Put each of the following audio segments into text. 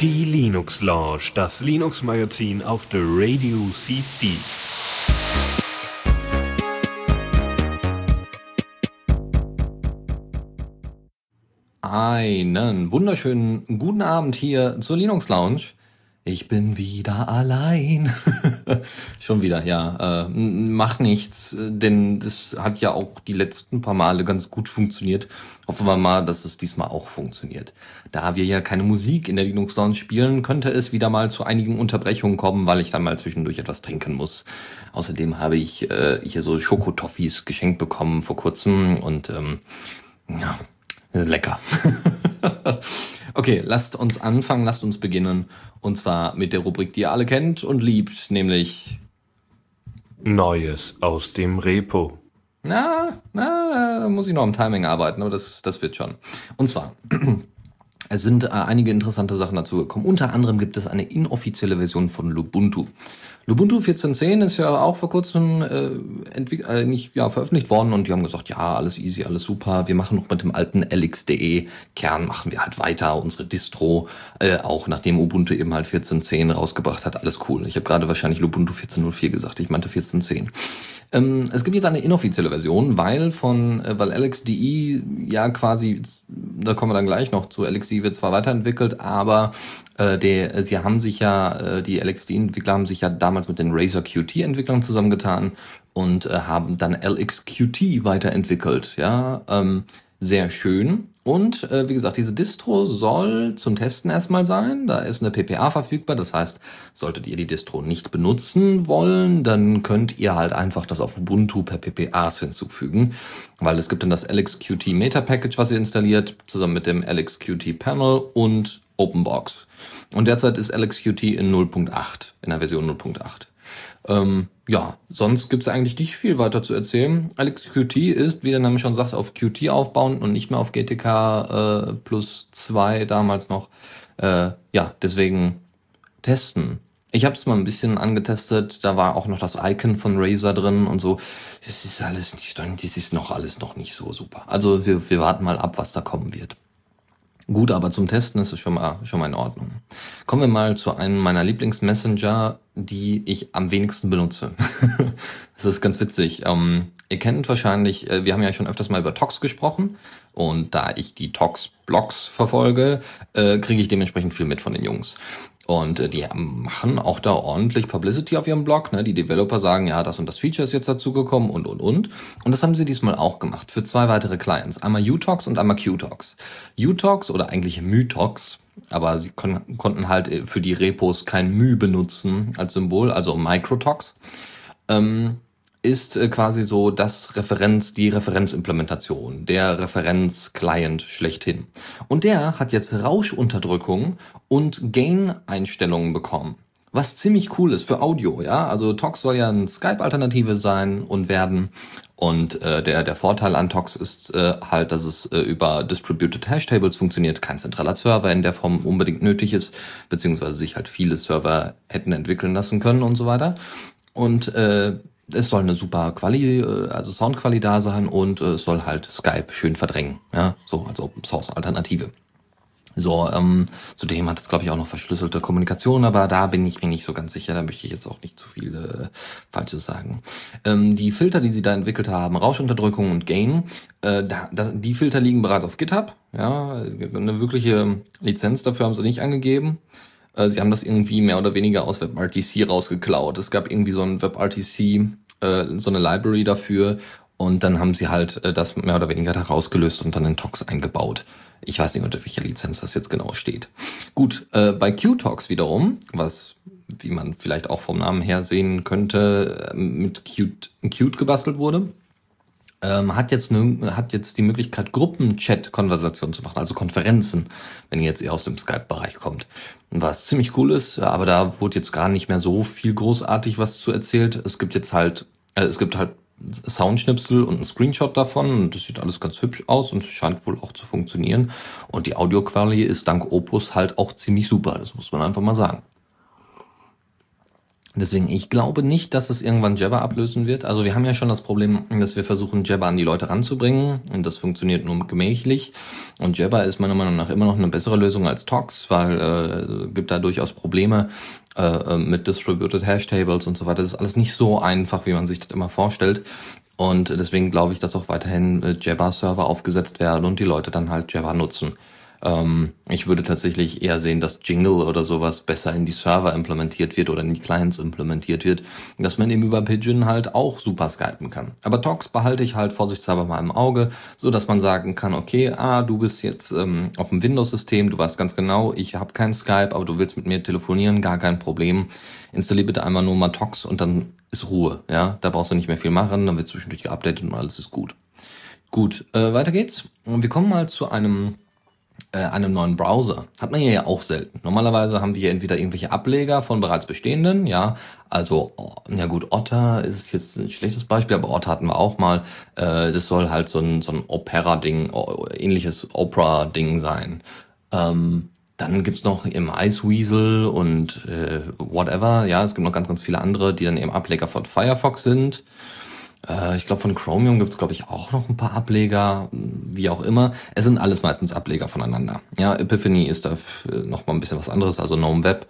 Die Linux Lounge, das Linux Magazin auf der Radio CC. Einen wunderschönen guten Abend hier zur Linux Lounge. Ich bin wieder allein. Schon wieder, ja. Äh, macht nichts, denn das hat ja auch die letzten paar Male ganz gut funktioniert. Hoffen wir mal, dass es diesmal auch funktioniert. Da wir ja keine Musik in der Linux Lounge spielen, könnte es wieder mal zu einigen Unterbrechungen kommen, weil ich dann mal zwischendurch etwas trinken muss. Außerdem habe ich äh, hier so Schokotoffees geschenkt bekommen vor kurzem und ähm, ja, lecker. okay, lasst uns anfangen, lasst uns beginnen. Und zwar mit der Rubrik, die ihr alle kennt und liebt, nämlich Neues aus dem Repo. Na, na, da muss ich noch am Timing arbeiten, aber das, das wird schon. Und zwar, es sind äh, einige interessante Sachen dazu gekommen. Unter anderem gibt es eine inoffizielle Version von Lubuntu. Lubuntu 14.10 ist ja auch vor kurzem äh, äh, nicht, ja, veröffentlicht worden und die haben gesagt, ja, alles easy, alles super. Wir machen noch mit dem alten LXDE Kern, machen wir halt weiter unsere Distro, äh, auch nachdem Ubuntu eben halt 14.10 rausgebracht hat, alles cool. Ich habe gerade wahrscheinlich Lubuntu 14.04 gesagt, ich meinte 14.10. Ähm, es gibt jetzt eine inoffizielle Version, weil von, äh, weil LXDE ja quasi, da kommen wir dann gleich noch zu, LXDE wird zwar weiterentwickelt, aber äh, der, sie haben sich ja, äh, die LXD-Entwickler haben sich ja damals mit den Razer Qt-Entwicklern zusammengetan und äh, haben dann LXQT weiterentwickelt. Ja, ähm, sehr schön. Und äh, wie gesagt, diese Distro soll zum Testen erstmal sein. Da ist eine PPA verfügbar. Das heißt, solltet ihr die Distro nicht benutzen wollen, dann könnt ihr halt einfach das auf Ubuntu per PPAs hinzufügen. Weil es gibt dann das LXQT Meta Package, was ihr installiert, zusammen mit dem LXQT Panel und OpenBox. Und derzeit ist LXQT in 0.8, in der Version 0.8. Ähm, ja, sonst gibt es eigentlich nicht viel weiter zu erzählen. LXQT ist, wie der Name schon sagt, auf Qt aufbauend und nicht mehr auf GTK äh, plus 2 damals noch. Äh, ja, deswegen testen. Ich habe es mal ein bisschen angetestet, da war auch noch das Icon von Razer drin und so. Das ist alles nicht, das ist noch alles noch nicht so super. Also wir, wir warten mal ab, was da kommen wird. Gut, aber zum Testen ist es schon mal, schon mal in Ordnung. Kommen wir mal zu einem meiner Lieblingsmessenger, die ich am wenigsten benutze. das ist ganz witzig. Ähm, ihr kennt wahrscheinlich, äh, wir haben ja schon öfters mal über Tox gesprochen und da ich die Tox-Blogs verfolge, äh, kriege ich dementsprechend viel mit von den Jungs. Und äh, die machen auch da ordentlich Publicity auf ihrem Blog. Ne? Die Developer sagen, ja, das und das Feature ist jetzt dazugekommen und, und, und. Und das haben sie diesmal auch gemacht für zwei weitere Clients. Einmal Utox und einmal Qtox. Utox oder eigentlich Mytox, aber sie kon konnten halt äh, für die Repos kein Mü benutzen als Symbol, also Microtox. Ähm, ist äh, quasi so das Referenz, die Referenzimplementation, der Referenz-Client schlechthin. Und der hat jetzt Rauschunterdrückung und Gain-Einstellungen bekommen. Was ziemlich cool ist für Audio, ja. Also Tox soll ja eine Skype-Alternative sein und werden. Und äh, der, der Vorteil an Tox ist äh, halt, dass es äh, über Distributed Hashtables funktioniert, kein zentraler Server in der Form unbedingt nötig ist, beziehungsweise sich halt viele Server hätten entwickeln lassen können und so weiter. Und äh, es soll eine super Quali, äh, also Soundquali da sein und äh, es soll halt Skype schön verdrängen, ja, so als Open Source Alternative. So, ähm, zudem hat es, glaube ich, auch noch verschlüsselte Kommunikation, aber da bin ich mir nicht so ganz sicher, da möchte ich jetzt auch nicht zu viel äh, Falsches sagen. Ähm, die Filter, die sie da entwickelt haben, Rauschunterdrückung und Gain, äh, da, da, die Filter liegen bereits auf GitHub, ja, eine wirkliche Lizenz dafür haben sie nicht angegeben. Äh, sie haben das irgendwie mehr oder weniger aus WebRTC rausgeklaut. Es gab irgendwie so ein WebRTC, äh, so eine Library dafür und dann haben sie halt äh, das mehr oder weniger da rausgelöst und dann in Tox eingebaut. Ich weiß nicht, unter welcher Lizenz das jetzt genau steht. Gut, äh, bei Qtox wiederum, was wie man vielleicht auch vom Namen her sehen könnte, äh, mit Qt, Qt gebastelt wurde, ähm, hat, jetzt ne, hat jetzt die Möglichkeit, Gruppenchat-Konversationen zu machen, also Konferenzen, wenn ihr jetzt eher aus dem Skype-Bereich kommt. Was ziemlich cool ist, aber da wurde jetzt gar nicht mehr so viel großartig was zu erzählt. Es gibt jetzt halt, äh, es gibt halt Soundschnipsel und ein Screenshot davon und das sieht alles ganz hübsch aus und scheint wohl auch zu funktionieren. Und die Audioqualität ist dank Opus halt auch ziemlich super, das muss man einfach mal sagen. Deswegen, ich glaube nicht, dass es irgendwann Jabber ablösen wird. Also wir haben ja schon das Problem, dass wir versuchen, Jabber an die Leute ranzubringen und das funktioniert nur gemächlich. Und Jabber ist meiner Meinung nach immer noch eine bessere Lösung als Tox, weil äh, gibt da durchaus Probleme äh, äh, mit Distributed Hash Tables und so weiter. Das ist alles nicht so einfach, wie man sich das immer vorstellt. Und deswegen glaube ich, dass auch weiterhin äh, Jabber-Server aufgesetzt werden und die Leute dann halt Jabber nutzen. Ähm, ich würde tatsächlich eher sehen, dass Jingle oder sowas besser in die Server implementiert wird oder in die Clients implementiert wird, dass man eben über Pigeon halt auch super skypen kann. Aber Talks behalte ich halt vorsichtshalber mal im Auge, so dass man sagen kann, okay, ah, du bist jetzt ähm, auf dem Windows-System, du weißt ganz genau, ich habe kein Skype, aber du willst mit mir telefonieren, gar kein Problem. Installier bitte einmal nur mal Talks und dann ist Ruhe, ja. Da brauchst du nicht mehr viel machen, dann wird zwischendurch geupdatet und alles ist gut. Gut, äh, weiter geht's. Wir kommen mal zu einem äh, einem neuen Browser. Hat man ja auch selten. Normalerweise haben wir hier entweder irgendwelche Ableger von bereits bestehenden, ja, also, na gut, Otter ist jetzt ein schlechtes Beispiel, aber Otter hatten wir auch mal. Äh, das soll halt so ein, so ein Opera-Ding, ähnliches Opera-Ding sein. Ähm, dann gibt's noch im Iceweasel und äh, whatever, ja, es gibt noch ganz, ganz viele andere, die dann eben Ableger von Firefox sind. Äh, ich glaube, von Chromium gibt es, glaube ich, auch noch ein paar Ableger, wie auch immer. Es sind alles meistens Ableger voneinander. Ja, Epiphany ist da noch mal ein bisschen was anderes, also GNOME Web.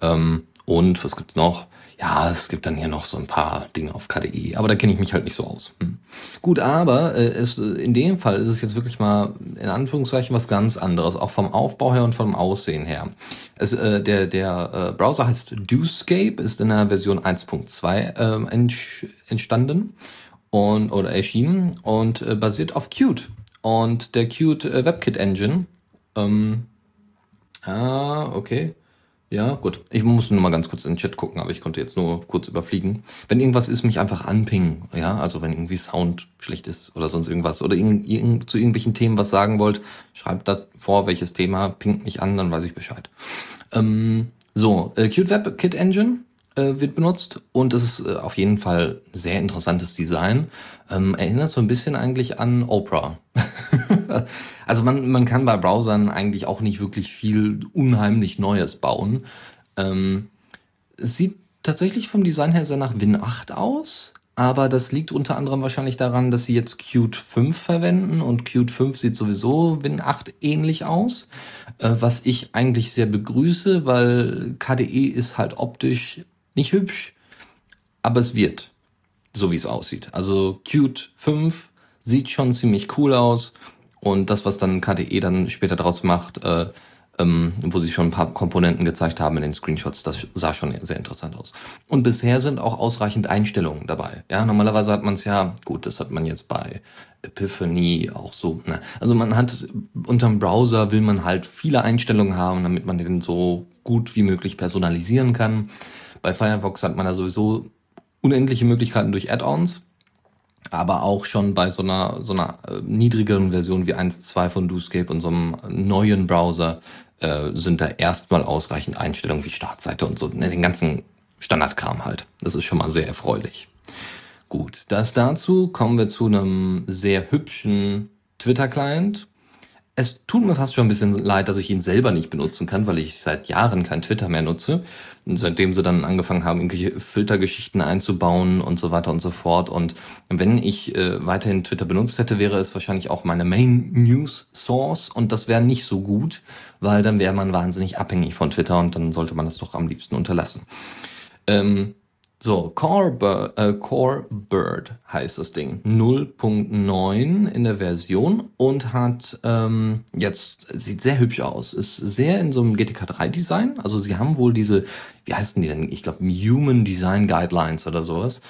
Ähm, und was gibt's noch? Ja, es gibt dann hier noch so ein paar Dinge auf KDE, aber da kenne ich mich halt nicht so aus. Hm. Gut, aber äh, es, in dem Fall ist es jetzt wirklich mal in Anführungszeichen was ganz anderes, auch vom Aufbau her und vom Aussehen her. Es, äh, der der äh, Browser heißt Dewscape, ist in der Version 1.2 äh, entstanden und oder erschienen und äh, basiert auf Qt und der Qt äh, WebKit Engine. Ähm, ah, okay. Ja, gut. Ich muss nur mal ganz kurz in den Chat gucken, aber ich konnte jetzt nur kurz überfliegen. Wenn irgendwas ist, mich einfach anpingen. Ja, also wenn irgendwie Sound schlecht ist oder sonst irgendwas oder irgend, irgend, zu irgendwelchen Themen was sagen wollt, schreibt da vor, welches Thema, pingt mich an, dann weiß ich Bescheid. Ähm, so, äh, Qt Web Kit Engine äh, wird benutzt und es ist äh, auf jeden Fall sehr interessantes Design. Ähm, erinnert so ein bisschen eigentlich an Opera. also man, man kann bei Browsern eigentlich auch nicht wirklich viel unheimlich Neues bauen. Ähm, es sieht tatsächlich vom Design her sehr nach Win 8 aus, aber das liegt unter anderem wahrscheinlich daran, dass sie jetzt Qt 5 verwenden und Qt 5 sieht sowieso Win 8 ähnlich aus, äh, was ich eigentlich sehr begrüße, weil KDE ist halt optisch nicht hübsch, aber es wird, so wie es aussieht. Also Qt 5 sieht schon ziemlich cool aus und das, was dann KDE dann später daraus macht, äh, ähm, wo sie schon ein paar Komponenten gezeigt haben in den Screenshots, das sah schon sehr interessant aus. Und bisher sind auch ausreichend Einstellungen dabei. Ja, normalerweise hat man es ja, gut, das hat man jetzt bei Epiphany auch so. Ne? Also man hat unterm Browser will man halt viele Einstellungen haben, damit man den so gut wie möglich personalisieren kann. Bei Firefox hat man da sowieso unendliche Möglichkeiten durch Add-ons, aber auch schon bei so einer, so einer äh, niedrigeren Version wie 1.2 von DoScape und so einem neuen Browser äh, sind da erstmal ausreichend Einstellungen wie Startseite und so, ne, den ganzen Standardkram halt. Das ist schon mal sehr erfreulich. Gut, das dazu kommen wir zu einem sehr hübschen Twitter-Client es tut mir fast schon ein bisschen leid, dass ich ihn selber nicht benutzen kann, weil ich seit Jahren kein Twitter mehr nutze. Und seitdem sie dann angefangen haben, irgendwelche Filtergeschichten einzubauen und so weiter und so fort. Und wenn ich äh, weiterhin Twitter benutzt hätte, wäre es wahrscheinlich auch meine Main News Source. Und das wäre nicht so gut, weil dann wäre man wahnsinnig abhängig von Twitter und dann sollte man das doch am liebsten unterlassen. Ähm, so, Core, Bird, äh, Core Bird heißt das Ding. 0.9 in der Version und hat ähm, jetzt, sieht sehr hübsch aus. Ist sehr in so einem GTK 3 Design. Also sie haben wohl diese, wie heißen die denn? Ich glaube Human Design Guidelines oder sowas.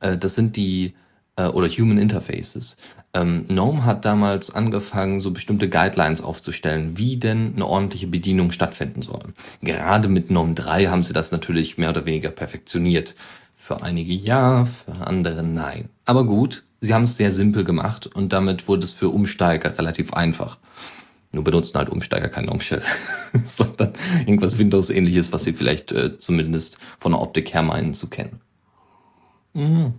Äh, das sind die, äh, oder Human Interfaces. Ähm, GNOME hat damals angefangen, so bestimmte Guidelines aufzustellen, wie denn eine ordentliche Bedienung stattfinden soll. Gerade mit GNOME 3 haben sie das natürlich mehr oder weniger perfektioniert. Für einige ja, für andere nein. Aber gut, sie haben es sehr simpel gemacht und damit wurde es für Umsteiger relativ einfach. Nur benutzen halt Umsteiger kein GNOME Shell, sondern irgendwas Windows-ähnliches, was sie vielleicht äh, zumindest von der Optik her meinen zu kennen. Mhm.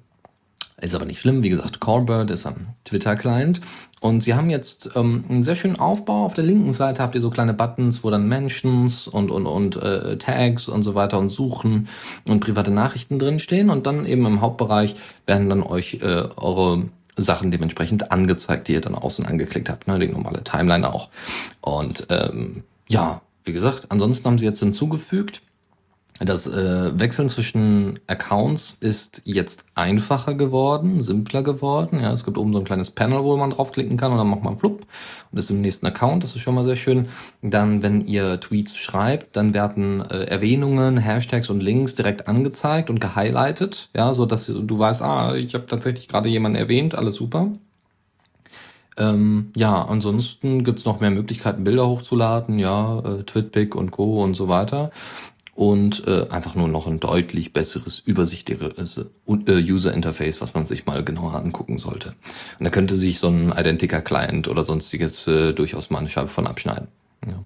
Ist aber nicht schlimm. Wie gesagt, Corbird ist ein Twitter-Client. Und sie haben jetzt ähm, einen sehr schönen Aufbau. Auf der linken Seite habt ihr so kleine Buttons, wo dann Mentions und, und, und äh, Tags und so weiter und Suchen und private Nachrichten drinstehen. Und dann eben im Hauptbereich werden dann euch äh, eure Sachen dementsprechend angezeigt, die ihr dann außen angeklickt habt. Ne? Die normale Timeline auch. Und ähm, ja, wie gesagt, ansonsten haben sie jetzt hinzugefügt, das äh, Wechseln zwischen Accounts ist jetzt einfacher geworden, simpler geworden. Ja, es gibt oben so ein kleines Panel, wo man draufklicken kann und dann macht man flupp und ist im nächsten Account. Das ist schon mal sehr schön. Dann, wenn ihr Tweets schreibt, dann werden äh, Erwähnungen, Hashtags und Links direkt angezeigt und gehighlightet, ja, so dass du weißt, ah, ich habe tatsächlich gerade jemanden erwähnt, alles super. Ähm, ja, ansonsten gibt's noch mehr Möglichkeiten, Bilder hochzuladen, ja, äh, Twitpic und Co. und so weiter und äh, einfach nur noch ein deutlich besseres, übersichtlicheres äh, User Interface, was man sich mal genauer angucken sollte. Und da könnte sich so ein Identica Client oder sonstiges äh, durchaus mal eine Scheibe von abschneiden. Ja.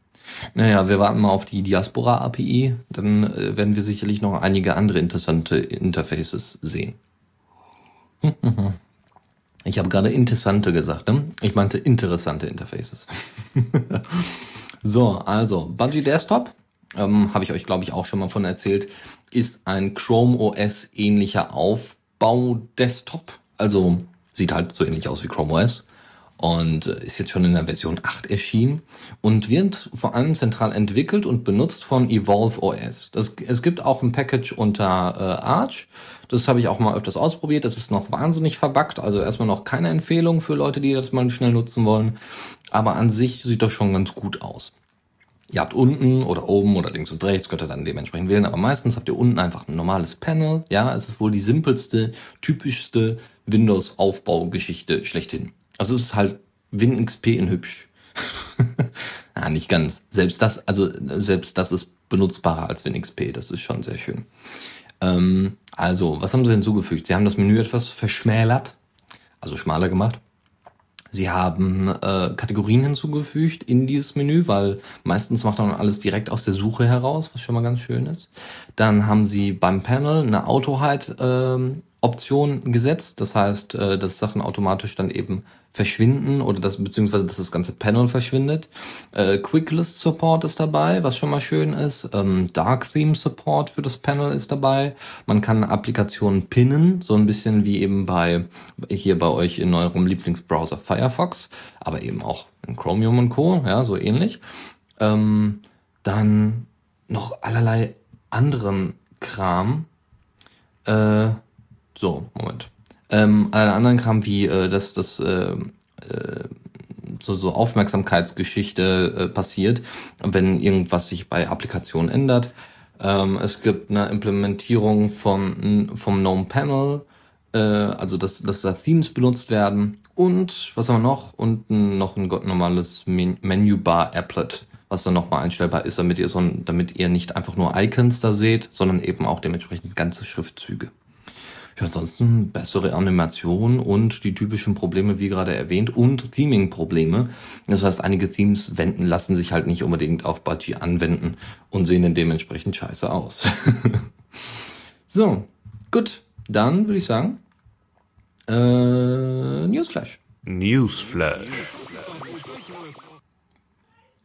Naja, wir warten mal auf die Diaspora API, dann äh, werden wir sicherlich noch einige andere interessante Interfaces sehen. Ich habe gerade interessante gesagt, ne? Ich meinte interessante Interfaces. so, also Budgie Desktop ähm, habe ich euch, glaube ich, auch schon mal von erzählt, ist ein Chrome OS ähnlicher Aufbau-Desktop. Also sieht halt so ähnlich aus wie Chrome OS und äh, ist jetzt schon in der Version 8 erschienen und wird vor allem zentral entwickelt und benutzt von Evolve OS. Das, es gibt auch ein Package unter äh, Arch. Das habe ich auch mal öfters ausprobiert. Das ist noch wahnsinnig verbuggt, also erstmal noch keine Empfehlung für Leute, die das mal schnell nutzen wollen. Aber an sich sieht das schon ganz gut aus. Ihr habt unten oder oben oder links und rechts, könnt ihr dann dementsprechend wählen, aber meistens habt ihr unten einfach ein normales Panel. Ja, es ist wohl die simpelste, typischste Windows-Aufbaugeschichte schlechthin. Also es ist halt WinXP in hübsch. ja, nicht ganz. Selbst das, also selbst das ist benutzbarer als WinXP. Das ist schon sehr schön. Ähm, also, was haben sie hinzugefügt? Sie haben das Menü etwas verschmälert, also schmaler gemacht. Sie haben äh, Kategorien hinzugefügt in dieses Menü, weil meistens macht man alles direkt aus der Suche heraus, was schon mal ganz schön ist. Dann haben sie beim Panel eine Auto-Hide Option gesetzt. Das heißt, äh, dass Sachen automatisch dann eben verschwinden oder das beziehungsweise dass das ganze Panel verschwindet. Äh, Quicklist Support ist dabei, was schon mal schön ist. Ähm, Dark Theme Support für das Panel ist dabei. Man kann Applikationen pinnen, so ein bisschen wie eben bei hier bei euch in eurem Lieblingsbrowser Firefox, aber eben auch in Chromium und Co. Ja, so ähnlich. Ähm, dann noch allerlei anderen Kram. Äh, so, Moment. Ähm, alle anderen Kram wie äh, das, das äh, äh, so, so Aufmerksamkeitsgeschichte äh, passiert, wenn irgendwas sich bei Applikationen ändert. Ähm, es gibt eine Implementierung von, vom GNOME Panel, äh, also dass, dass da Themes benutzt werden. Und was haben wir noch? Unten noch ein normales Men Menübar-Applet, was dann nochmal einstellbar ist, damit ihr, so, damit ihr nicht einfach nur Icons da seht, sondern eben auch dementsprechend ganze Schriftzüge. Ja, ansonsten bessere Animation und die typischen Probleme, wie gerade erwähnt, und Theming-Probleme. Das heißt, einige Themes wenden, lassen sich halt nicht unbedingt auf Budgie anwenden und sehen dann dementsprechend scheiße aus. so, gut. Dann würde ich sagen, äh, Newsflash. Newsflash.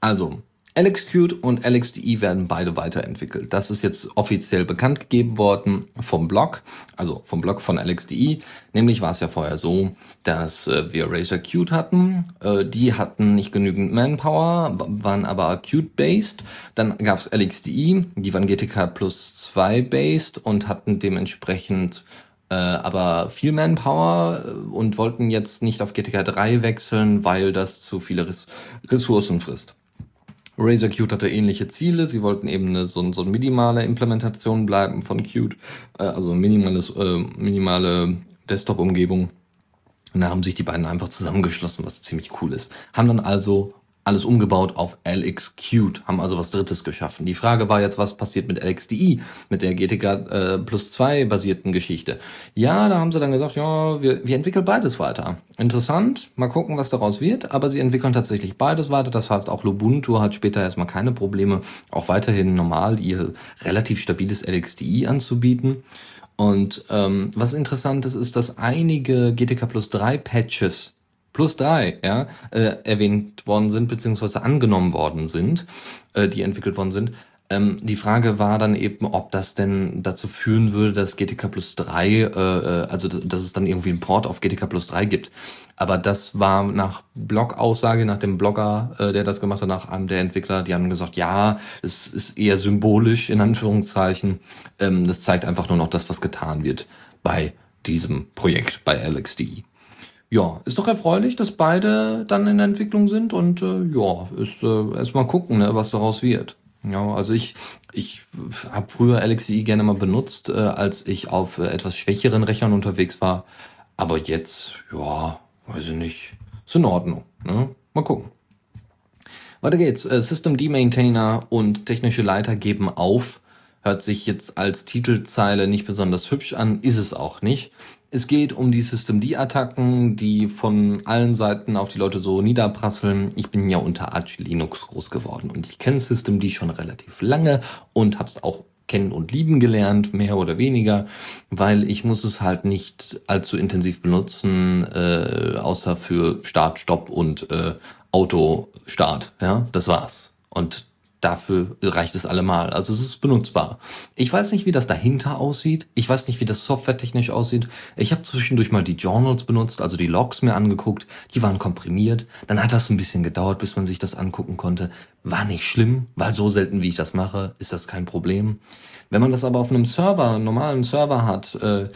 Also, LXQt und LXDE werden beide weiterentwickelt. Das ist jetzt offiziell bekannt gegeben worden vom Blog, also vom Blog von LXDE. Nämlich war es ja vorher so, dass äh, wir Razer Qt hatten. Äh, die hatten nicht genügend Manpower, waren aber Qt-based. Dann gab es LXDE, die waren GTK plus 2 based und hatten dementsprechend äh, aber viel Manpower äh, und wollten jetzt nicht auf GTK 3 wechseln, weil das zu viele Ressourcen frisst. Razer Qt hatte ähnliche Ziele. Sie wollten eben eine, so, so eine minimale Implementation bleiben von Qt, äh, also minimales, äh, minimale Desktop-Umgebung. Und da haben sich die beiden einfach zusammengeschlossen, was ziemlich cool ist. Haben dann also alles umgebaut auf LXQt, haben also was Drittes geschaffen. Die Frage war jetzt, was passiert mit LXDI, mit der GTK äh, plus 2 basierten Geschichte. Ja, da haben sie dann gesagt, ja, wir, wir entwickeln beides weiter. Interessant, mal gucken, was daraus wird, aber sie entwickeln tatsächlich beides weiter. Das heißt, auch Lubuntu hat später erstmal keine Probleme, auch weiterhin normal ihr relativ stabiles LXDI anzubieten. Und ähm, was interessant ist, ist, dass einige GTK Plus 3 Patches plus 3 ja, äh, erwähnt worden sind, beziehungsweise angenommen worden sind, äh, die entwickelt worden sind. Ähm, die Frage war dann eben, ob das denn dazu führen würde, dass GTK Plus 3, äh, äh, also dass es dann irgendwie einen Port auf GTK Plus 3 gibt. Aber das war nach Blog-Aussage, nach dem Blogger, äh, der das gemacht hat, nach einem der Entwickler, die haben gesagt, ja, es ist eher symbolisch, in Anführungszeichen. Ähm, das zeigt einfach nur noch das, was getan wird bei diesem Projekt, bei LXD. Ja, ist doch erfreulich, dass beide dann in der Entwicklung sind und äh, ja, ist äh, erstmal gucken, ne, was daraus wird. Ja, also ich, ich habe früher LXDE gerne mal benutzt, äh, als ich auf äh, etwas schwächeren Rechnern unterwegs war. Aber jetzt, ja, weiß ich nicht. Ist in Ordnung. Ne? Mal gucken. Weiter geht's. Äh, System D-Maintainer und technische Leiter geben auf. Hört sich jetzt als Titelzeile nicht besonders hübsch an, ist es auch nicht. Es geht um die System-D-Attacken, die von allen Seiten auf die Leute so niederprasseln. Ich bin ja unter Arch Linux groß geworden und ich kenne System-D schon relativ lange und habe es auch kennen und lieben gelernt, mehr oder weniger, weil ich muss es halt nicht allzu intensiv benutzen, äh, außer für Start, Stopp und äh, Autostart. Ja, das war's. Und dafür reicht es allemal. Also es ist benutzbar. Ich weiß nicht, wie das dahinter aussieht. Ich weiß nicht, wie das softwaretechnisch aussieht. Ich habe zwischendurch mal die Journals benutzt, also die Logs mir angeguckt. Die waren komprimiert. Dann hat das ein bisschen gedauert, bis man sich das angucken konnte. War nicht schlimm, weil so selten, wie ich das mache, ist das kein Problem. Wenn man das aber auf einem Server, einem normalen Server hat, äh,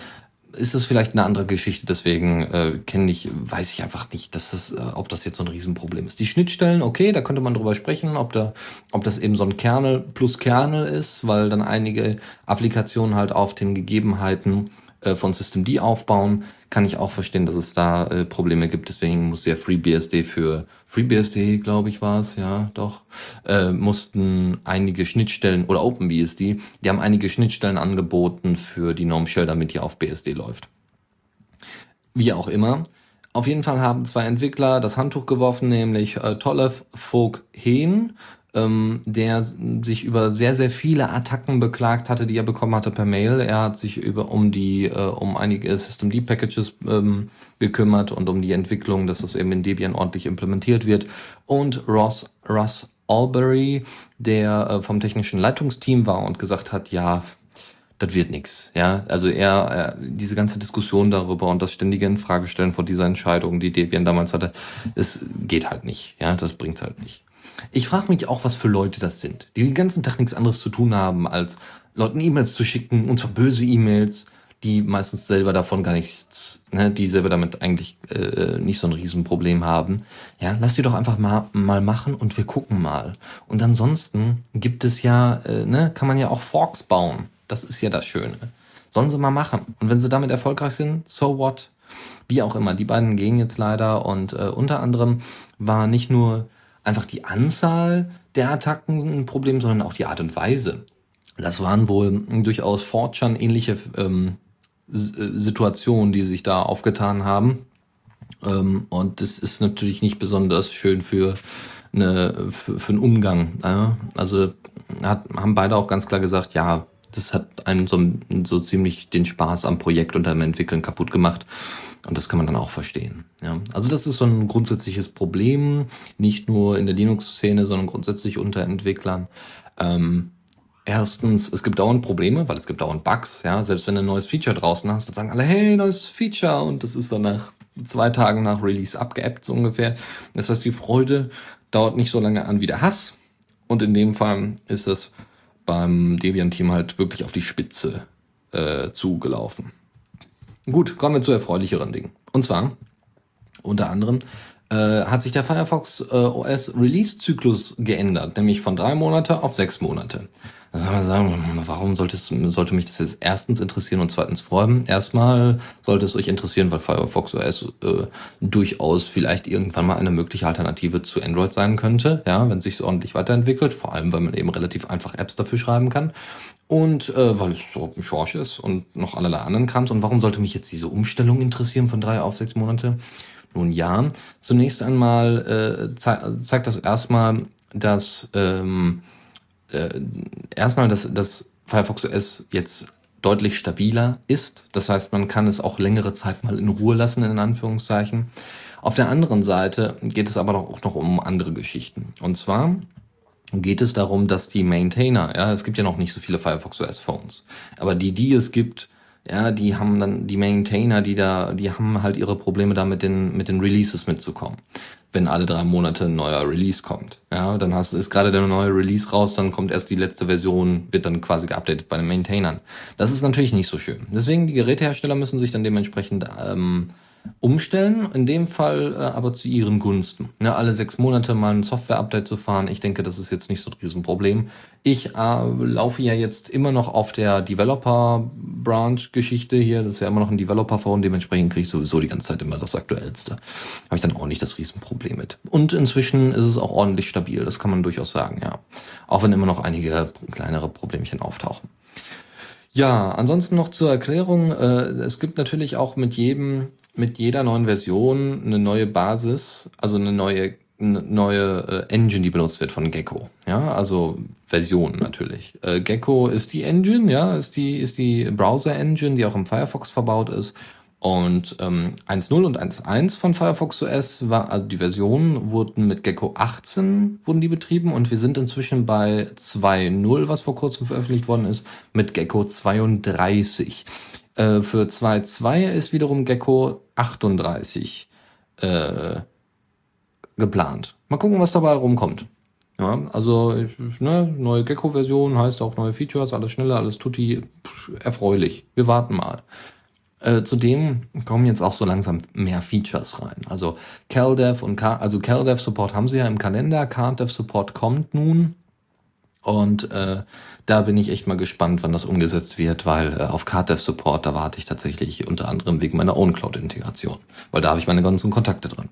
ist das vielleicht eine andere Geschichte. Deswegen äh, kenne ich, weiß ich einfach nicht, dass das, äh, ob das jetzt so ein Riesenproblem ist. Die Schnittstellen, okay, da könnte man drüber sprechen, ob da, ob das eben so ein Kernel plus Kernel ist, weil dann einige Applikationen halt auf den Gegebenheiten äh, von Systemd aufbauen, kann ich auch verstehen, dass es da äh, Probleme gibt. Deswegen musste ja FreeBSD für FreeBSD, glaube ich, war es, ja, doch, äh, mussten einige Schnittstellen oder OpenBSD, die haben einige Schnittstellen angeboten für die Norm Shell, damit die auf BSD läuft. Wie auch immer. Auf jeden Fall haben zwei Entwickler das Handtuch geworfen, nämlich äh, Tollef Vogt Hehn ähm, der sich über sehr, sehr viele Attacken beklagt hatte, die er bekommen hatte per Mail. Er hat sich über um die, äh, um einige Systemd-Packages ähm, gekümmert und um die Entwicklung, dass das eben in Debian ordentlich implementiert wird. Und Ross, Russ Albury, der äh, vom technischen Leitungsteam war und gesagt hat, ja, das wird nix. Ja, also er, er, diese ganze Diskussion darüber und das ständige Infragestellen von dieser Entscheidung, die Debian damals hatte, es geht halt nicht. Ja, das bringt halt nicht. Ich frage mich auch, was für Leute das sind, die den ganzen Tag nichts anderes zu tun haben, als Leuten E-Mails zu schicken, und zwar böse E-Mails, die meistens selber davon gar nichts, ne, die selber damit eigentlich äh, nicht so ein Riesenproblem haben. Ja, lass die doch einfach mal, mal machen und wir gucken mal. Und ansonsten gibt es ja, äh, ne, kann man ja auch Forks bauen. Das ist ja das Schöne. Sollen sie mal machen. Und wenn sie damit erfolgreich sind, so what? Wie auch immer. Die beiden gehen jetzt leider und äh, unter anderem war nicht nur einfach die Anzahl der Attacken ein Problem, sondern auch die Art und Weise. Das waren wohl durchaus Fortran ähnliche ähm, äh, Situationen, die sich da aufgetan haben. Ähm, und das ist natürlich nicht besonders schön für, eine, für, für einen Umgang. Ja? Also hat, haben beide auch ganz klar gesagt, ja, das hat einem so, so ziemlich den Spaß am Projekt und am Entwickeln kaputt gemacht. Und das kann man dann auch verstehen. Ja. Also das ist so ein grundsätzliches Problem, nicht nur in der Linux-Szene, sondern grundsätzlich unter Entwicklern. Ähm, erstens, es gibt dauernd Probleme, weil es gibt dauernd Bugs. Ja. Selbst wenn du ein neues Feature draußen hast, dann sagen alle, hey, neues Feature. Und das ist dann nach zwei Tagen nach Release abgeappt, so ungefähr. Das heißt, die Freude dauert nicht so lange an wie der Hass. Und in dem Fall ist es beim Debian-Team halt wirklich auf die Spitze äh, zugelaufen. Gut, kommen wir zu erfreulicheren Dingen. Und zwar, unter anderem, äh, hat sich der Firefox äh, OS Release-Zyklus geändert, nämlich von drei Monate auf sechs Monate. Da soll man sagen, warum sollte, mich das jetzt erstens interessieren und zweitens freuen? Erstmal sollte es euch interessieren, weil Firefox OS äh, durchaus vielleicht irgendwann mal eine mögliche Alternative zu Android sein könnte, ja, wenn es sich ordentlich weiterentwickelt, vor allem, weil man eben relativ einfach Apps dafür schreiben kann. Und äh, weil es so Open Source ist und noch allerlei anderen Krams. Und warum sollte mich jetzt diese Umstellung interessieren von drei auf sechs Monate? Nun ja, zunächst einmal äh, ze zeigt das erstmal, dass ähm, äh, erstmal, dass, dass Firefox OS jetzt deutlich stabiler ist. Das heißt, man kann es auch längere Zeit mal in Ruhe lassen, in Anführungszeichen. Auf der anderen Seite geht es aber auch noch um andere Geschichten. Und zwar geht es darum, dass die Maintainer, ja, es gibt ja noch nicht so viele Firefox OS Phones, aber die, die es gibt, ja, die haben dann die Maintainer, die da, die haben halt ihre Probleme da mit den, mit den Releases mitzukommen. Wenn alle drei Monate ein neuer Release kommt. Ja, dann hast, ist gerade der neue Release raus, dann kommt erst die letzte Version, wird dann quasi geupdatet bei den Maintainern. Das ist natürlich nicht so schön. Deswegen, die Gerätehersteller müssen sich dann dementsprechend ähm, umstellen, in dem Fall äh, aber zu ihren Gunsten. Ja, alle sechs Monate mal ein Software-Update zu fahren, ich denke, das ist jetzt nicht so ein Riesenproblem. Ich äh, laufe ja jetzt immer noch auf der Developer-Branch-Geschichte hier, das ist ja immer noch ein Developer-Phone, dementsprechend kriege ich sowieso die ganze Zeit immer das Aktuellste. Habe ich dann auch nicht das Riesenproblem mit. Und inzwischen ist es auch ordentlich stabil, das kann man durchaus sagen, ja. Auch wenn immer noch einige kleinere Problemchen auftauchen. Ja, ansonsten noch zur Erklärung. Äh, es gibt natürlich auch mit jedem mit jeder neuen Version eine neue Basis, also eine neue eine neue äh, Engine, die benutzt wird von Gecko. Ja, also Version natürlich. Äh, Gecko ist die Engine, ja, ist die, ist die Browser-Engine, die auch im Firefox verbaut ist. Und ähm, 1.0 und 1.1 von Firefox OS war, also die Versionen wurden mit Gecko 18 wurden die betrieben und wir sind inzwischen bei 2.0, was vor kurzem veröffentlicht worden ist, mit Gecko 32. Äh, für 2.2 ist wiederum Gecko 38 äh, geplant. Mal gucken, was dabei rumkommt. Ja, also ne, neue Gecko-Version heißt auch neue Features, alles schneller, alles tutti, erfreulich. Wir warten mal. Äh, zudem kommen jetzt auch so langsam mehr Features rein. Also CalDev und Car also CalDev Support haben sie ja im Kalender, CardDev Support kommt nun. Und äh, da bin ich echt mal gespannt, wann das umgesetzt wird, weil äh, auf CardDev Support, da warte ich tatsächlich unter anderem wegen meiner OwnCloud-Integration, weil da habe ich meine ganzen Kontakte drin.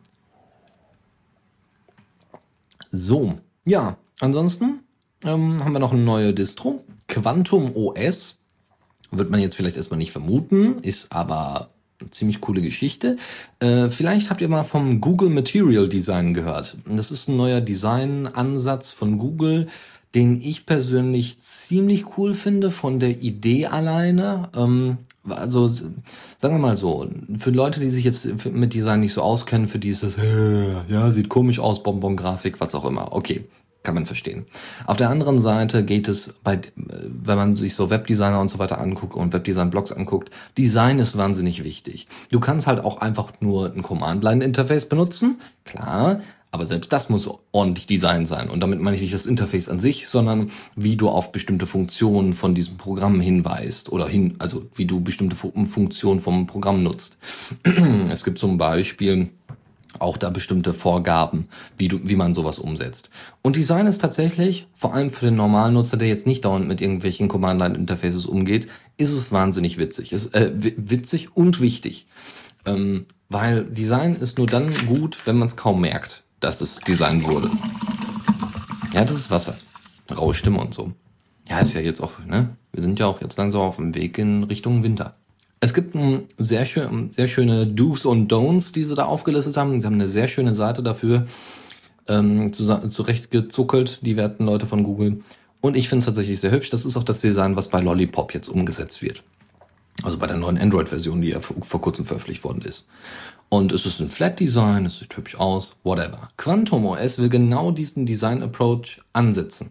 So, ja, ansonsten ähm, haben wir noch eine neue Distro, Quantum OS. Wird man jetzt vielleicht erstmal nicht vermuten, ist aber eine ziemlich coole Geschichte. Äh, vielleicht habt ihr mal vom Google Material Design gehört. Das ist ein neuer Designansatz von Google, den ich persönlich ziemlich cool finde von der Idee alleine. Ähm, also sagen wir mal so, für Leute, die sich jetzt mit Design nicht so auskennen, für die ist das, äh, ja, sieht komisch aus, Bonbon-Grafik, was auch immer. Okay, kann man verstehen. Auf der anderen Seite geht es bei, wenn man sich so Webdesigner und so weiter anguckt und Webdesign-Blogs anguckt, Design ist wahnsinnig wichtig. Du kannst halt auch einfach nur ein Command-Line-Interface benutzen, klar, aber selbst das muss ordentlich Design sein. Und damit meine ich nicht das Interface an sich, sondern wie du auf bestimmte Funktionen von diesem Programm hinweist oder hin, also wie du bestimmte Funktionen vom Programm nutzt. es gibt zum Beispiel auch da bestimmte Vorgaben, wie du, wie man sowas umsetzt. Und Design ist tatsächlich, vor allem für den normalen Nutzer, der jetzt nicht dauernd mit irgendwelchen Command-Line-Interfaces umgeht, ist es wahnsinnig witzig. Ist, äh, witzig und wichtig. Ähm, weil Design ist nur dann gut, wenn man es kaum merkt dass es designt wurde. Ja, das ist Wasser. Raue Stimme und so. Ja, ist ja jetzt auch, ne? Wir sind ja auch jetzt langsam auf dem Weg in Richtung Winter. Es gibt ein sehr, schön, sehr schöne Do's und Don'ts, die sie da aufgelistet haben. Sie haben eine sehr schöne Seite dafür ähm, zurechtgezuckelt, die werten Leute von Google. Und ich finde es tatsächlich sehr hübsch. Das ist auch das Design, was bei Lollipop jetzt umgesetzt wird. Also bei der neuen Android-Version, die ja vor, vor kurzem veröffentlicht worden ist. Und es ist ein Flat Design, es sieht hübsch aus, whatever. Quantum OS will genau diesen Design Approach ansetzen.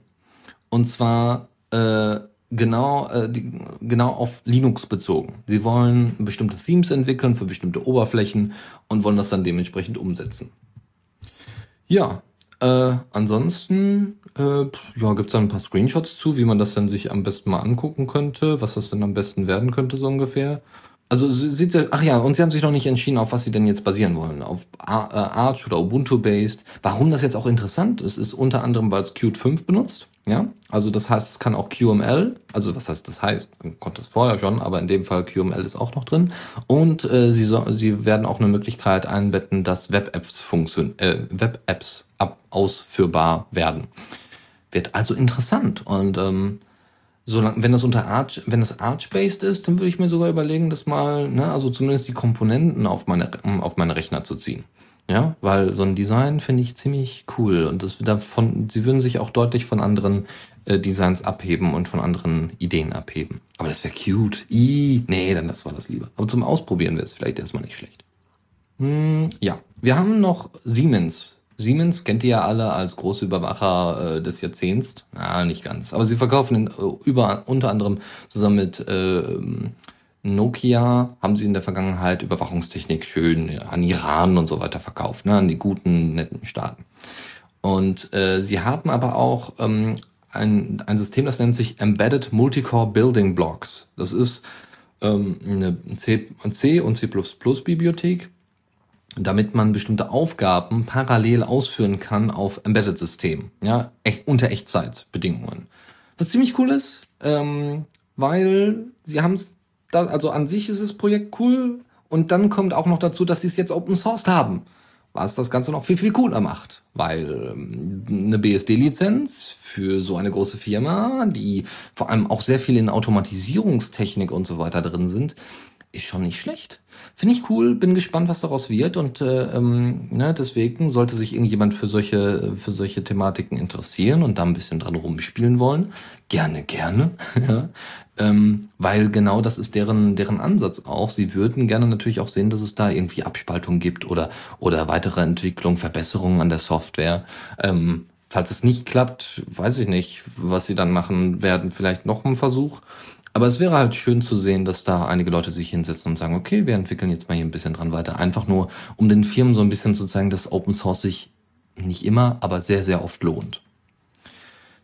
Und zwar äh, genau, äh, die, genau auf Linux bezogen. Sie wollen bestimmte Themes entwickeln für bestimmte Oberflächen und wollen das dann dementsprechend umsetzen. Ja, äh, ansonsten äh, ja, gibt es da ein paar Screenshots zu, wie man das dann sich am besten mal angucken könnte, was das denn am besten werden könnte, so ungefähr. Also sieht sie, ach ja, und sie haben sich noch nicht entschieden, auf was sie denn jetzt basieren wollen. Auf äh, Arch oder Ubuntu-based. Warum das jetzt auch interessant ist, ist unter anderem, weil es Qt 5 benutzt. Ja, also das heißt, es kann auch QML, also was heißt das heißt, man konnte es vorher schon, aber in dem Fall QML ist auch noch drin. Und äh, sie, so, sie werden auch eine Möglichkeit einbetten, dass Web-Apps äh, Web-Apps ausführbar werden. Wird also interessant und ähm, solange, wenn das unter Arch, wenn das Arch-based ist, dann würde ich mir sogar überlegen, das mal, ne, also zumindest die Komponenten auf meine, auf meine Rechner zu ziehen. Ja, weil so ein Design finde ich ziemlich cool und das davon, sie würden sich auch deutlich von anderen äh, Designs abheben und von anderen Ideen abheben. Aber das wäre cute. I, nee, dann das war das lieber. Aber zum Ausprobieren wäre es vielleicht erstmal nicht schlecht. Hm, ja, wir haben noch Siemens. Siemens kennt ihr ja alle als große Überwacher äh, des Jahrzehnts. Na, nicht ganz. Aber sie verkaufen in, äh, über, unter anderem zusammen mit äh, Nokia haben sie in der Vergangenheit Überwachungstechnik schön an Iran und so weiter verkauft, ne, an die guten, netten Staaten. Und äh, sie haben aber auch ähm, ein, ein System, das nennt sich Embedded Multicore Building Blocks. Das ist ähm, eine C, C und C++ Bibliothek, damit man bestimmte Aufgaben parallel ausführen kann auf Embedded-Systemen, ja, echt, unter Echtzeitbedingungen. Was ziemlich cool ist, ähm, weil sie haben es, also an sich ist das Projekt cool und dann kommt auch noch dazu, dass sie es jetzt Open Source haben was das Ganze noch viel, viel cooler macht. Weil ähm, eine BSD-Lizenz für so eine große Firma, die vor allem auch sehr viel in Automatisierungstechnik und so weiter drin sind, ist schon nicht schlecht. Finde ich cool, bin gespannt, was daraus wird und äh, ähm, ne, deswegen sollte sich irgendjemand für solche, für solche Thematiken interessieren und da ein bisschen dran rumspielen wollen. Gerne, gerne. ja. ähm, weil genau das ist deren, deren Ansatz auch. Sie würden gerne natürlich auch sehen, dass es da irgendwie Abspaltung gibt oder, oder weitere Entwicklung, Verbesserungen an der Software. Ähm, falls es nicht klappt, weiß ich nicht, was sie dann machen werden. Vielleicht noch ein Versuch. Aber es wäre halt schön zu sehen, dass da einige Leute sich hinsetzen und sagen, okay, wir entwickeln jetzt mal hier ein bisschen dran weiter. Einfach nur, um den Firmen so ein bisschen zu zeigen, dass Open Source sich nicht immer, aber sehr, sehr oft lohnt.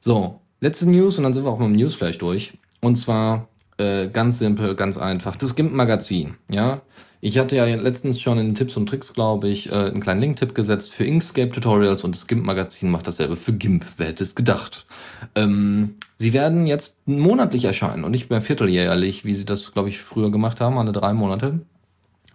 So, letzte News und dann sind wir auch mit dem Newsflash durch. Und zwar äh, ganz simpel, ganz einfach. Das GIMP-Magazin, ja. Ich hatte ja letztens schon in Tipps und Tricks, glaube ich, äh, einen kleinen Link-Tipp gesetzt für Inkscape-Tutorials und das GIMP-Magazin macht dasselbe für GIMP. Wer hätte es gedacht? Ähm, sie werden jetzt monatlich erscheinen und nicht mehr vierteljährlich, wie sie das, glaube ich, früher gemacht haben, alle drei Monate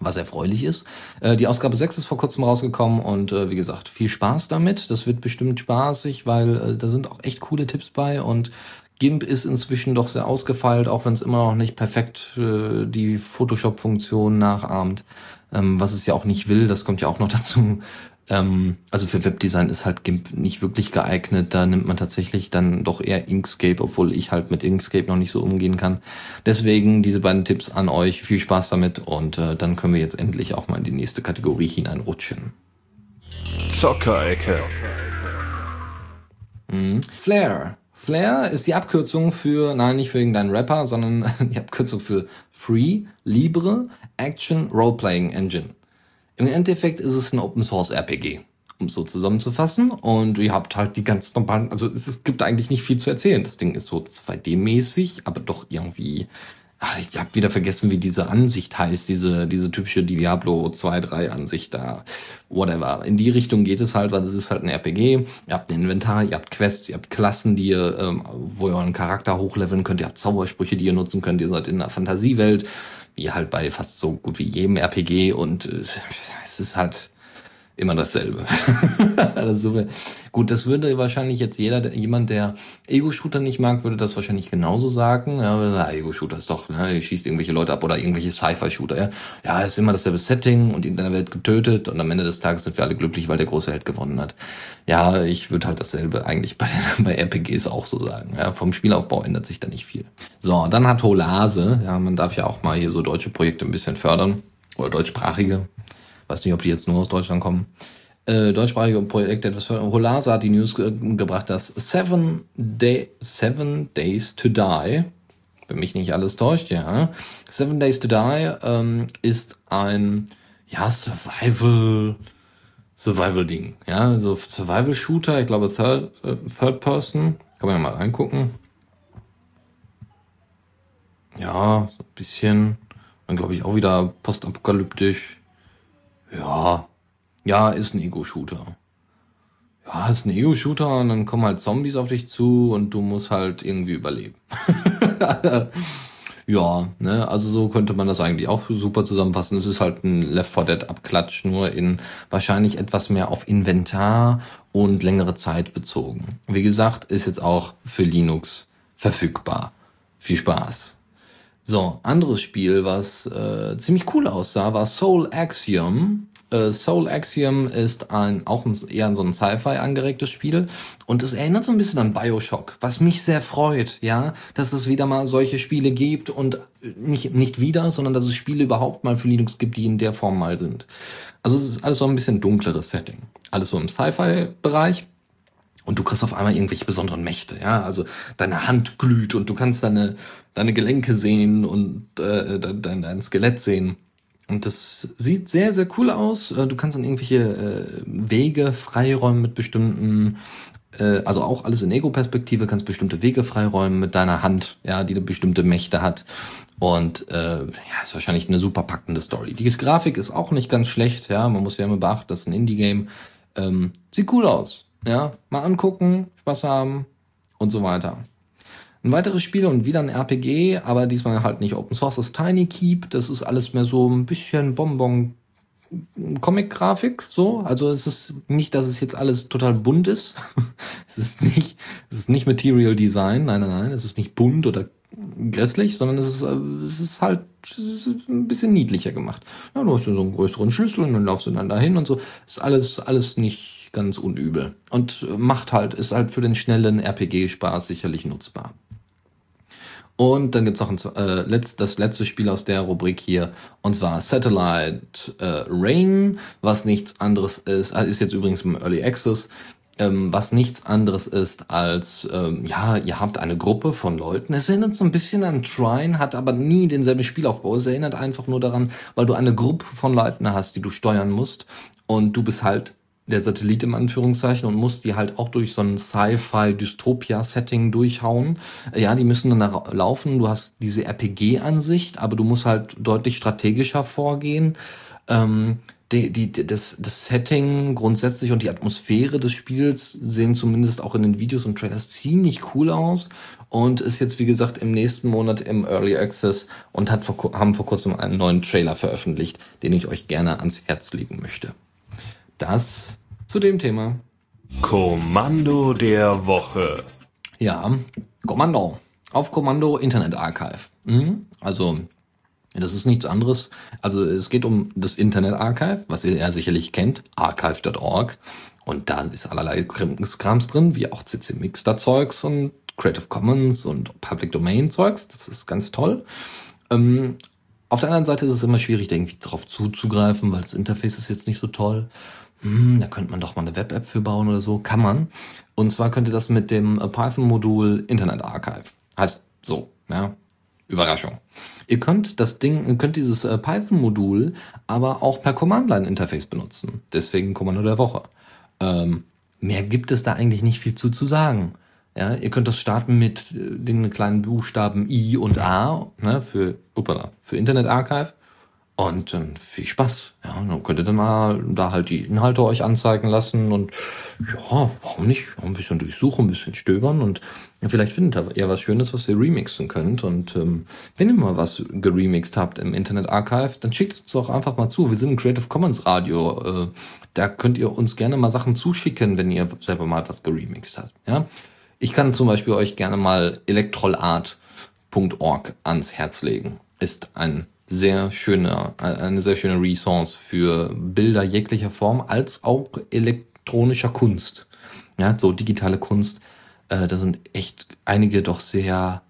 was erfreulich ist. Äh, die Ausgabe 6 ist vor kurzem rausgekommen und äh, wie gesagt, viel Spaß damit. Das wird bestimmt spaßig, weil äh, da sind auch echt coole Tipps bei und GIMP ist inzwischen doch sehr ausgefeilt, auch wenn es immer noch nicht perfekt äh, die Photoshop-Funktion nachahmt, ähm, was es ja auch nicht will, das kommt ja auch noch dazu. Ähm, also für Webdesign ist halt GIMP nicht wirklich geeignet, da nimmt man tatsächlich dann doch eher Inkscape, obwohl ich halt mit Inkscape noch nicht so umgehen kann. Deswegen diese beiden Tipps an euch, viel Spaß damit und äh, dann können wir jetzt endlich auch mal in die nächste Kategorie hineinrutschen. Zockerecke. Mhm. Flair Flair ist die Abkürzung für, nein, nicht für irgendeinen Rapper, sondern die Abkürzung für Free, Libre, Action, Roleplaying Engine. Im Endeffekt ist es ein Open Source RPG, um es so zusammenzufassen. Und ihr habt halt die ganz normalen, also es, gibt eigentlich nicht viel zu erzählen. Das Ding ist so 2D-mäßig, aber doch irgendwie Ach, ich habe wieder vergessen, wie diese Ansicht heißt, diese, diese typische Diablo 2, 3 Ansicht da. Whatever. In die Richtung geht es halt, weil es ist halt ein RPG. Ihr habt ein Inventar, ihr habt Quests, ihr habt Klassen, die ihr, ähm, wo ihr euren Charakter hochleveln könnt, ihr habt Zaubersprüche, die ihr nutzen könnt, ihr seid in einer Fantasiewelt, wie halt bei fast so gut wie jedem RPG und äh, es ist halt immer dasselbe. also, gut, das würde wahrscheinlich jetzt jeder, jemand, der Ego-Shooter nicht mag, würde das wahrscheinlich genauso sagen. Ja, ah, Ego-Shooter ist doch, ne, ihr schießt irgendwelche Leute ab oder irgendwelche Sci-Fi-Shooter. Ja, ja, das ist immer dasselbe Setting und irgendeiner wird getötet und am Ende des Tages sind wir alle glücklich, weil der große Held gewonnen hat. Ja, ich würde halt dasselbe eigentlich bei, bei RPGs auch so sagen. Ja, vom Spielaufbau ändert sich da nicht viel. So, dann hat Holase, ja, man darf ja auch mal hier so deutsche Projekte ein bisschen fördern oder deutschsprachige weiß nicht, ob die jetzt nur aus Deutschland kommen, äh, deutschsprachige Projekte etwas für Holasa hat die News ge gebracht, dass Seven, Day, Seven Days to Die, wenn mich nicht alles täuscht, ja, Seven Days to Die ähm, ist ein ja, Survival Survival-Ding, ja, so Survival-Shooter, ich glaube Third, äh, Third Person, kann man ja mal reingucken. Ja, so ein bisschen, dann glaube ich auch wieder postapokalyptisch. Ja, ja, ist ein Ego-Shooter. Ja, ist ein Ego-Shooter und dann kommen halt Zombies auf dich zu und du musst halt irgendwie überleben. ja, ne, also so könnte man das eigentlich auch super zusammenfassen. Es ist halt ein Left 4 Dead Abklatsch, nur in wahrscheinlich etwas mehr auf Inventar und längere Zeit bezogen. Wie gesagt, ist jetzt auch für Linux verfügbar. Viel Spaß. So, anderes Spiel, was äh, ziemlich cool aussah, war Soul Axiom. Äh, Soul Axiom ist ein, auch ein, eher so ein Sci-Fi angeregtes Spiel und es erinnert so ein bisschen an Bioshock, was mich sehr freut, ja, dass es wieder mal solche Spiele gibt und nicht, nicht wieder, sondern dass es Spiele überhaupt mal für Linux gibt, die in der Form mal sind. Also es ist alles so ein bisschen dunkleres Setting. Alles so im Sci-Fi-Bereich. Und du kriegst auf einmal irgendwelche besonderen Mächte, ja. Also deine Hand glüht und du kannst deine, deine Gelenke sehen und äh, dein, dein Skelett sehen. Und das sieht sehr, sehr cool aus. Äh, du kannst dann irgendwelche äh, Wege freiräumen mit bestimmten, äh, also auch alles in Ego-Perspektive, kannst bestimmte Wege freiräumen mit deiner Hand, ja, die bestimmte Mächte hat. Und äh, ja, ist wahrscheinlich eine super packende Story. Die Grafik ist auch nicht ganz schlecht, ja. Man muss ja immer beachten, das ist ein Indie-Game. Ähm, sieht cool aus. Ja, mal angucken, Spaß haben und so weiter. Ein weiteres Spiel und wieder ein RPG, aber diesmal halt nicht Open Source, ist Tiny Keep. Das ist alles mehr so ein bisschen Bonbon Comic-Grafik, so. Also es ist nicht, dass es jetzt alles total bunt ist. es ist nicht, es ist nicht Material Design, nein, nein, nein. Es ist nicht bunt oder grässlich, sondern es ist, äh, es ist halt ein bisschen niedlicher gemacht. Ja, du hast ja so einen größeren Schlüssel und dann laufst du dann dahin und so. Ist alles, alles nicht ganz unübel. Und macht halt, ist halt für den schnellen RPG-Spaß sicherlich nutzbar. Und dann gibt's noch ein, äh, letzt, das letzte Spiel aus der Rubrik hier, und zwar Satellite äh, Rain, was nichts anderes ist, äh, ist jetzt übrigens im Early Access, ähm, was nichts anderes ist als, ähm, ja, ihr habt eine Gruppe von Leuten. Es erinnert so ein bisschen an Trine, hat aber nie denselben Spielaufbau. Es erinnert einfach nur daran, weil du eine Gruppe von Leuten hast, die du steuern musst. Und du bist halt der Satellit im Anführungszeichen und muss die halt auch durch so ein Sci-Fi-Dystopia-Setting durchhauen. Ja, die müssen dann laufen. Du hast diese RPG-Ansicht, aber du musst halt deutlich strategischer vorgehen. Ähm, die, die, das, das Setting grundsätzlich und die Atmosphäre des Spiels sehen zumindest auch in den Videos und Trailers ziemlich cool aus und ist jetzt, wie gesagt, im nächsten Monat im Early Access und hat vor, haben vor kurzem einen neuen Trailer veröffentlicht, den ich euch gerne ans Herz legen möchte. Das zu dem Thema. Kommando der Woche. Ja, Kommando. Auf Kommando Internet Archive. Mhm. Also, das ist nichts anderes. Also, es geht um das Internet Archive, was ihr ja sicherlich kennt, archive.org. Und da ist allerlei Krams drin, wie auch CC Mixter Zeugs und Creative Commons und Public Domain Zeugs. Das ist ganz toll. Ähm, auf der anderen Seite ist es immer schwierig, da irgendwie drauf zuzugreifen, weil das Interface ist jetzt nicht so toll hm, da könnte man doch mal eine Web-App für bauen oder so. Kann man. Und zwar könnt ihr das mit dem äh, Python-Modul Internet Archive. Heißt so, ja. Überraschung. Ihr könnt das Ding, könnt dieses äh, Python-Modul aber auch per Command-Line-Interface benutzen. Deswegen Kommando der Woche. Ähm, mehr gibt es da eigentlich nicht viel zu, zu sagen. Ja, ihr könnt das starten mit äh, den kleinen Buchstaben I und A ne, für, upala, für Internet Archive. Und dann viel Spaß. Ja, dann könnt ihr dann mal da halt die Inhalte euch anzeigen lassen und ja, warum nicht? Ein bisschen durchsuchen, ein bisschen stöbern und vielleicht findet ihr was Schönes, was ihr remixen könnt. Und ähm, wenn ihr mal was geremixed habt im Internet Archive, dann schickt es uns doch einfach mal zu. Wir sind ein Creative Commons Radio. Äh, da könnt ihr uns gerne mal Sachen zuschicken, wenn ihr selber mal was geremixed habt. Ja? Ich kann zum Beispiel euch gerne mal electrolart.org ans Herz legen. Ist ein sehr schöne, eine sehr schöne Resource für Bilder jeglicher Form, als auch elektronischer Kunst. Ja, so digitale Kunst. Äh, da sind echt einige doch sehr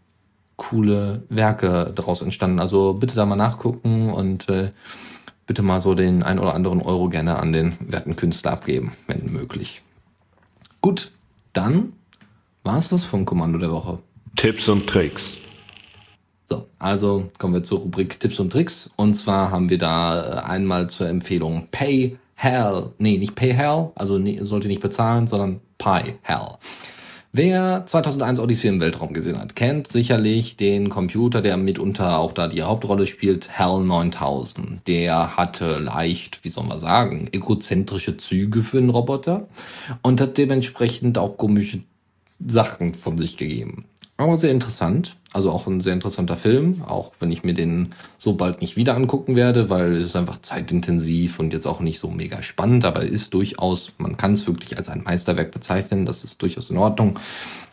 coole Werke daraus entstanden. Also bitte da mal nachgucken und äh, bitte mal so den ein oder anderen Euro gerne an den werten Künstler abgeben, wenn möglich. Gut, dann war es das vom Kommando der Woche. Tipps und Tricks. So, also kommen wir zur Rubrik Tipps und Tricks. Und zwar haben wir da äh, einmal zur Empfehlung Pay Hell. Nee, nicht Pay Hell, also nee, sollte nicht bezahlen, sondern Pay Hell. Wer 2001 Odyssey im Weltraum gesehen hat, kennt sicherlich den Computer, der mitunter auch da die Hauptrolle spielt, HAL 9000. Der hatte leicht, wie soll man sagen, egozentrische Züge für einen Roboter und hat dementsprechend auch komische Sachen von sich gegeben. Aber sehr interessant. Also auch ein sehr interessanter Film, auch wenn ich mir den so bald nicht wieder angucken werde, weil es ist einfach zeitintensiv und jetzt auch nicht so mega spannend, aber ist durchaus, man kann es wirklich als ein Meisterwerk bezeichnen, das ist durchaus in Ordnung,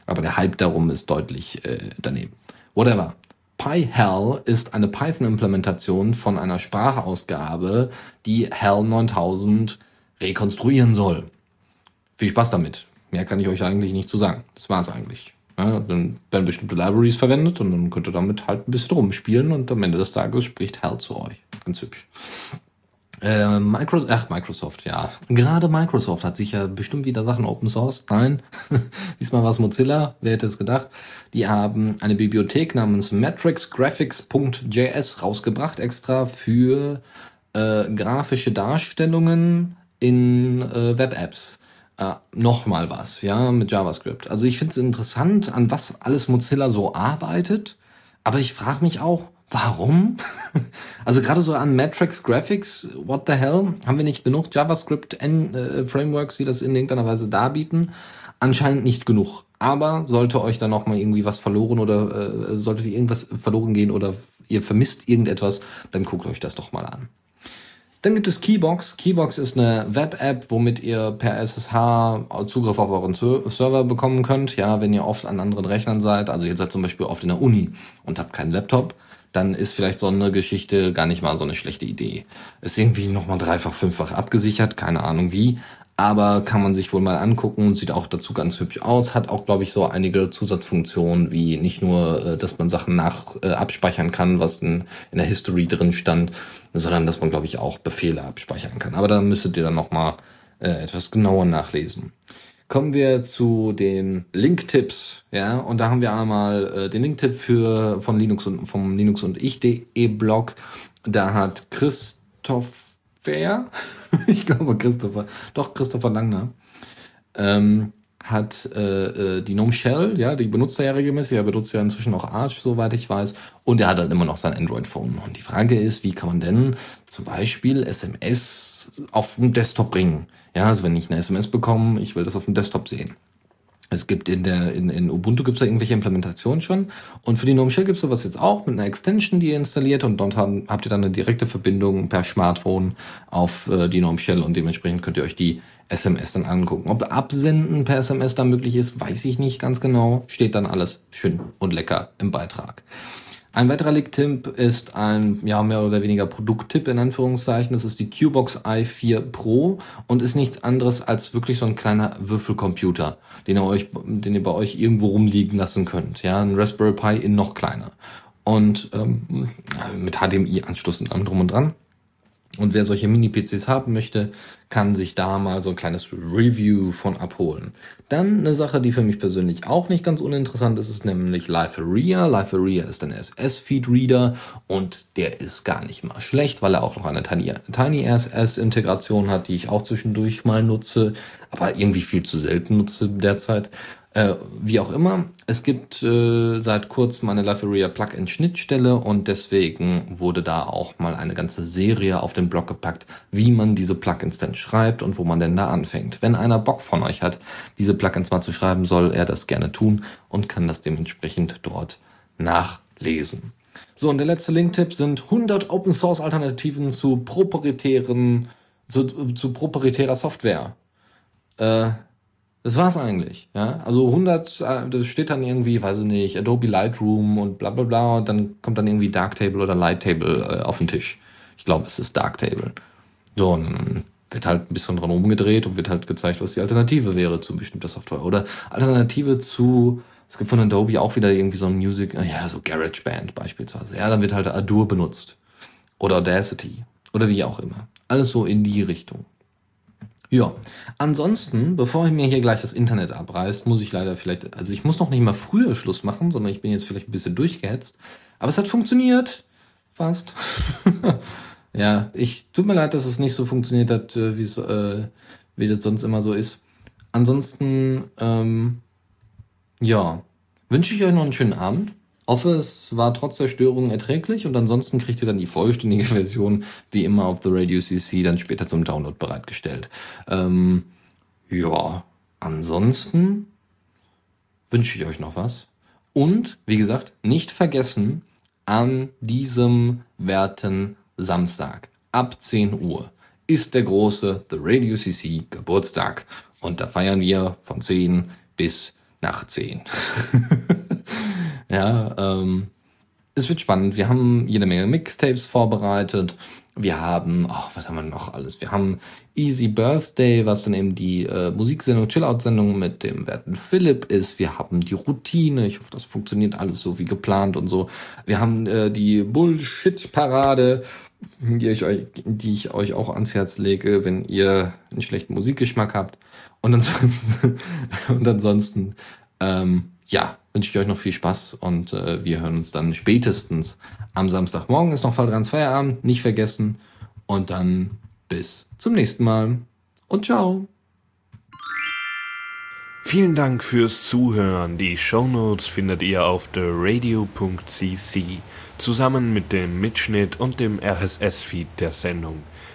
aber der Hype darum ist deutlich äh, daneben. Whatever. PyHell ist eine Python-Implementation von einer Sprachausgabe, die HAL 9000 rekonstruieren soll. Viel Spaß damit. Mehr kann ich euch eigentlich nicht zu sagen. Das war's eigentlich. Ja, dann werden bestimmte Libraries verwendet und dann könnt ihr damit halt ein bisschen rumspielen und am Ende des Tages spricht HAL zu euch. Ganz hübsch. Äh, Microsoft, ach, Microsoft, ja. Gerade Microsoft hat sich ja bestimmt wieder Sachen Open Source. Nein, diesmal war es Mozilla, wer hätte es gedacht. Die haben eine Bibliothek namens matrixgraphics.js rausgebracht, extra für äh, grafische Darstellungen in äh, Web-Apps. Äh, Nochmal was, ja, mit JavaScript. Also ich finde es interessant, an was alles Mozilla so arbeitet. Aber ich frage mich auch, Warum? Also gerade so an Matrix Graphics, what the hell? Haben wir nicht genug JavaScript-Frameworks, die das in irgendeiner Weise darbieten? Anscheinend nicht genug. Aber sollte euch da nochmal irgendwie was verloren oder äh, solltet ihr irgendwas verloren gehen oder ihr vermisst irgendetwas, dann guckt euch das doch mal an. Dann gibt es Keybox. Keybox ist eine Web-App, womit ihr per SSH Zugriff auf euren Server bekommen könnt. Ja, wenn ihr oft an anderen Rechnern seid. Also ihr seid zum Beispiel oft in der Uni und habt keinen Laptop dann ist vielleicht so eine Geschichte gar nicht mal so eine schlechte Idee. Ist irgendwie nochmal dreifach, fünffach abgesichert, keine Ahnung wie. Aber kann man sich wohl mal angucken und sieht auch dazu ganz hübsch aus. Hat auch, glaube ich, so einige Zusatzfunktionen, wie nicht nur, äh, dass man Sachen nach äh, abspeichern kann, was in, in der History drin stand, sondern dass man, glaube ich, auch Befehle abspeichern kann. Aber da müsstet ihr dann nochmal äh, etwas genauer nachlesen kommen wir zu den Link-Tipps. Ja, und da haben wir einmal äh, den Link-Tipp für von Linux und vom Linux und ich.de Blog. Da hat Christopher, ich glaube Christopher, doch Christopher Langner, ähm, hat äh, äh, die GNOME Shell, ja, die benutzt er ja regelmäßig, er benutzt ja inzwischen auch Arch, soweit ich weiß, und er hat halt immer noch sein Android-Phone. Und die Frage ist, wie kann man denn zum Beispiel SMS auf den Desktop bringen? Ja, also wenn ich eine SMS bekomme, ich will das auf dem Desktop sehen. Es gibt in der in, in Ubuntu gibt es da irgendwelche Implementationen schon und für die GNOME Shell gibt es sowas jetzt auch mit einer Extension, die ihr installiert und dort habt ihr dann eine direkte Verbindung per Smartphone auf äh, die GNOME Shell und dementsprechend könnt ihr euch die SMS dann angucken. Ob Absenden per SMS dann möglich ist, weiß ich nicht ganz genau. Steht dann alles schön und lecker im Beitrag. Ein weiterer Leak-Tipp ist ein ja, mehr oder weniger Produkttipp in Anführungszeichen. Das ist die Qbox i4 Pro und ist nichts anderes als wirklich so ein kleiner Würfelcomputer, den ihr, euch, den ihr bei euch irgendwo rumliegen lassen könnt. Ja, ein Raspberry Pi in noch kleiner. Und ähm, mit HDMI-Anschluss und allem drum und dran. Und wer solche Mini-PCs haben möchte, kann sich da mal so ein kleines Review von abholen. Dann eine Sache, die für mich persönlich auch nicht ganz uninteressant ist, ist nämlich Liferia. Liferia ist ein SS-Feed-Reader und der ist gar nicht mal schlecht, weil er auch noch eine Tiny, Tiny SS-Integration hat, die ich auch zwischendurch mal nutze, aber irgendwie viel zu selten nutze derzeit. Äh, wie auch immer, es gibt äh, seit kurzem eine Liferia Plugin-Schnittstelle und deswegen wurde da auch mal eine ganze Serie auf den Blog gepackt, wie man diese Plugins denn schreibt und wo man denn da anfängt. Wenn einer Bock von euch hat, diese Plugins mal zu schreiben, soll er das gerne tun und kann das dementsprechend dort nachlesen. So, und der letzte Link-Tipp sind 100 Open-Source-Alternativen zu proprietären, zu, zu proprietärer Software. Äh, das war's eigentlich. Ja? Also 100, äh, das steht dann irgendwie, weiß ich nicht, Adobe Lightroom und bla bla bla und dann kommt dann irgendwie Darktable oder Lighttable äh, auf den Tisch. Ich glaube, es ist Darktable. So, dann wird halt ein bisschen dran rumgedreht und wird halt gezeigt, was die Alternative wäre zu bestimmter Software. Oder Alternative zu, es gibt von Adobe auch wieder irgendwie so ein Music, äh, ja, so GarageBand beispielsweise. Ja, dann wird halt Adur benutzt. Oder Audacity. Oder wie auch immer. Alles so in die Richtung. Ja, ansonsten, bevor ich mir hier gleich das Internet abreißt, muss ich leider vielleicht, also ich muss noch nicht mal früher Schluss machen, sondern ich bin jetzt vielleicht ein bisschen durchgehetzt. Aber es hat funktioniert. Fast. ja, ich tut mir leid, dass es nicht so funktioniert hat, äh, wie es, äh, wie das sonst immer so ist. Ansonsten, ähm, ja, wünsche ich euch noch einen schönen Abend es war trotz der Störungen erträglich und ansonsten kriegt ihr dann die vollständige Version wie immer auf The Radio CC dann später zum Download bereitgestellt. Ähm, ja, ansonsten wünsche ich euch noch was. Und, wie gesagt, nicht vergessen, an diesem werten Samstag ab 10 Uhr ist der große The Radio CC Geburtstag. Und da feiern wir von 10 bis nach 10. Ja, ähm, es wird spannend. Wir haben jede Menge Mixtapes vorbereitet. Wir haben, oh, was haben wir noch alles? Wir haben Easy Birthday, was dann eben die äh, Musiksendung, Chillout-Sendung mit dem werten Philipp ist. Wir haben die Routine. Ich hoffe, das funktioniert alles so wie geplant und so. Wir haben äh, die Bullshit-Parade, die ich, euch, die ich euch auch ans Herz lege, wenn ihr einen schlechten Musikgeschmack habt. Und ansonsten, und ansonsten ähm, ja, wünsche ich euch noch viel Spaß und äh, wir hören uns dann spätestens am Samstagmorgen. Ist noch Fall dran Feierabend, nicht vergessen. Und dann bis zum nächsten Mal und ciao. Vielen Dank fürs Zuhören. Die Shownotes findet ihr auf theradio.cc zusammen mit dem Mitschnitt und dem RSS-Feed der Sendung.